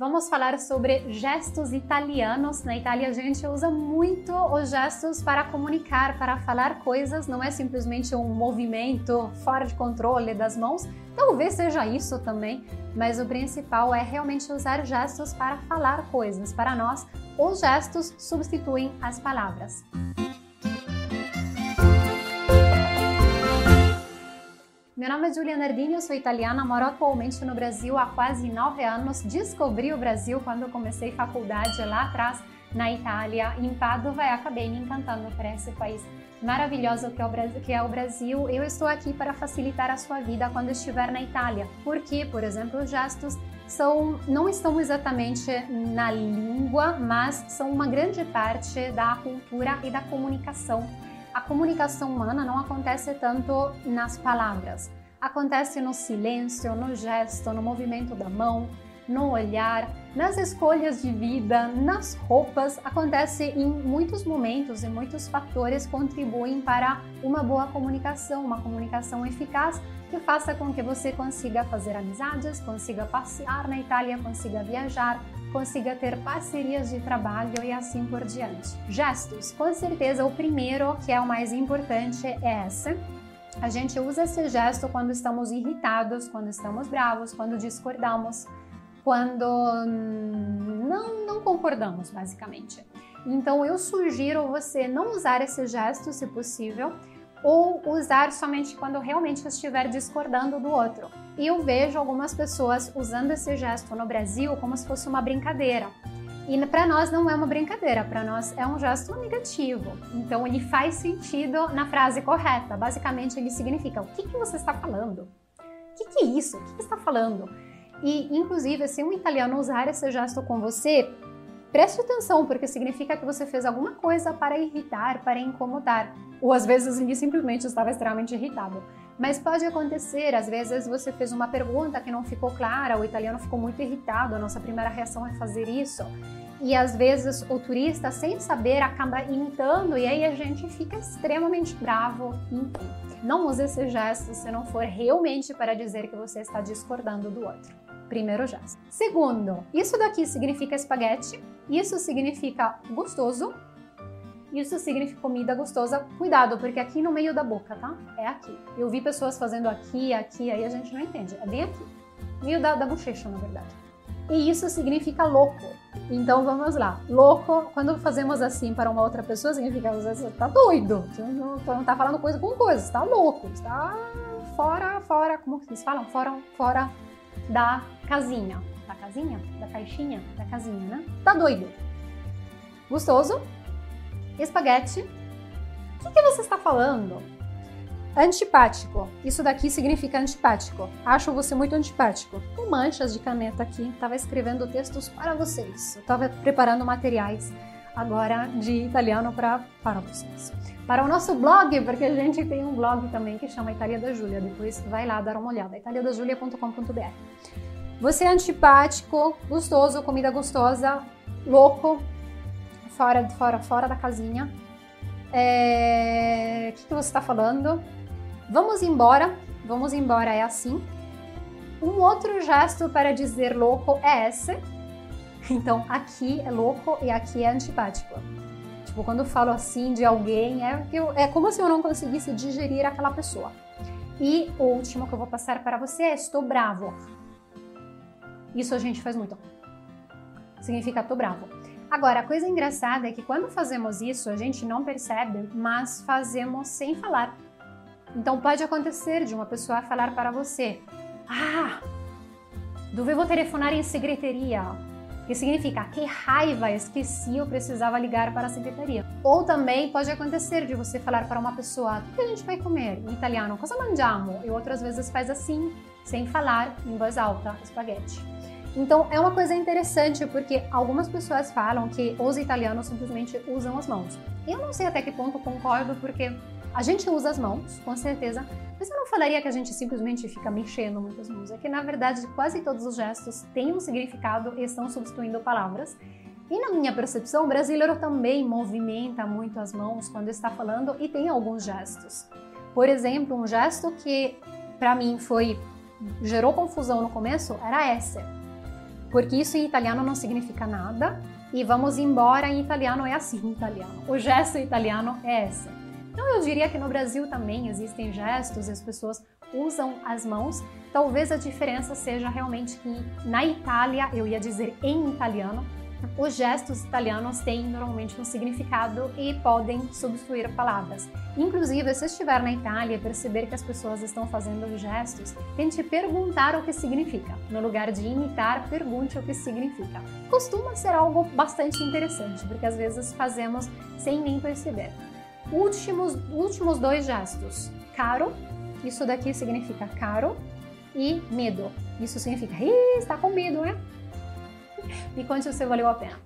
Vamos falar sobre gestos italianos. Na Itália a gente usa muito os gestos para comunicar, para falar coisas, não é simplesmente um movimento fora de controle das mãos. Talvez seja isso também, mas o principal é realmente usar gestos para falar coisas. Para nós, os gestos substituem as palavras. Meu nome é Giulia Nardini, eu sou italiana, moro atualmente no Brasil há quase nove anos. Descobri o Brasil quando comecei faculdade lá atrás na Itália, em Padova, e acabei me encantando por esse país maravilhoso é, que é o Brasil. Eu estou aqui para facilitar a sua vida quando estiver na Itália, porque, por exemplo, os gestos são, não estão exatamente na língua, mas são uma grande parte da cultura e da comunicação a comunicação humana não acontece tanto nas palavras, acontece no silêncio, no gesto, no movimento da mão, no olhar, nas escolhas de vida, nas roupas, acontece em muitos momentos e muitos fatores contribuem para uma boa comunicação, uma comunicação eficaz que faça com que você consiga fazer amizades, consiga passear na Itália, consiga viajar, consiga ter parcerias de trabalho e assim por diante. Gestos, com certeza o primeiro, que é o mais importante, é esse. A gente usa esse gesto quando estamos irritados, quando estamos bravos, quando discordamos, quando não, não concordamos, basicamente. Então eu sugiro você não usar esse gesto, se possível, ou usar somente quando realmente estiver discordando do outro. E eu vejo algumas pessoas usando esse gesto no Brasil como se fosse uma brincadeira. E para nós não é uma brincadeira, para nós é um gesto negativo. Então ele faz sentido na frase correta. Basicamente ele significa: o que, que você está falando? O que, que é isso? O que, que está falando? E inclusive, se um italiano usar esse gesto com você, Preste atenção, porque significa que você fez alguma coisa para irritar, para incomodar. Ou às vezes ele simplesmente estava extremamente irritado. Mas pode acontecer, às vezes você fez uma pergunta que não ficou clara, o italiano ficou muito irritado, a nossa primeira reação é fazer isso. E às vezes o turista, sem saber, acaba imitando e aí a gente fica extremamente bravo. Enfim, não use esse gesto se não for realmente para dizer que você está discordando do outro. Primeiro gesto. Segundo, isso daqui significa espaguete, isso significa gostoso, isso significa comida gostosa. Cuidado, porque aqui no meio da boca, tá? É aqui. Eu vi pessoas fazendo aqui, aqui, aí a gente não entende. É bem aqui. Meio da, da bochecha, na verdade. E isso significa louco. Então vamos lá. Louco, quando fazemos assim para uma outra pessoa, significa que você tá doido. Você não, não tá falando coisa com coisa, você tá louco. Você tá fora, fora, como que eles falam? Fora, fora da casinha. Da casinha? Da caixinha? Da casinha, né? Tá doido. Gostoso? Espaguete. O que, que você está falando? Antipático. Isso daqui significa antipático. Acho você muito antipático. Com manchas de caneta aqui, estava escrevendo textos para vocês. Estava preparando materiais agora de italiano pra, para vocês. Para o nosso blog, porque a gente tem um blog também que chama Itália da Júlia. Depois vai lá dar uma olhada, italiadajulia.com.br. Você é antipático, gostoso, comida gostosa, louco, fora, fora, fora da casinha. É... O que, que você está falando? Vamos embora. Vamos embora é assim. Um outro gesto para dizer louco é esse. Então, aqui é louco e aqui é antipático. Tipo, quando eu falo assim de alguém, é, eu, é como se eu não conseguisse digerir aquela pessoa. E o último que eu vou passar para você é estou bravo. Isso a gente faz muito. Significa tô bravo. Agora, a coisa engraçada é que quando fazemos isso, a gente não percebe, mas fazemos sem falar. Então pode acontecer de uma pessoa falar para você: Ah, dovevo telefonar em secretaria. Que significa que raiva, esqueci, eu precisava ligar para a secretaria. Ou também pode acontecer de você falar para uma pessoa: O que a gente vai comer? Em italiano, cosa mangiamo? E outras vezes faz assim, sem falar, em voz alta, espaguete. Então é uma coisa interessante porque algumas pessoas falam que os italianos simplesmente usam as mãos. Eu não sei até que ponto concordo porque a gente usa as mãos, com certeza, mas eu não falaria que a gente simplesmente fica mexendo muitas mãos. É que na verdade quase todos os gestos têm um significado e estão substituindo palavras. E na minha percepção, o brasileiro também movimenta muito as mãos quando está falando e tem alguns gestos. Por exemplo, um gesto que para mim foi gerou confusão no começo era esse porque isso em italiano não significa nada e vamos embora em italiano é assim em italiano. O gesto italiano é esse. Então eu diria que no Brasil também existem gestos e as pessoas usam as mãos. Talvez a diferença seja realmente que na Itália, eu ia dizer em italiano, os gestos italianos têm normalmente um significado e podem substituir palavras. Inclusive, se estiver na Itália e perceber que as pessoas estão fazendo gestos, tente perguntar o que significa. No lugar de imitar, pergunte o que significa. Costuma ser algo bastante interessante, porque às vezes fazemos sem nem perceber. Últimos, últimos dois gestos. Caro, isso daqui significa caro, e medo. Isso significa, está com medo, né? Me conte se valeu a pena.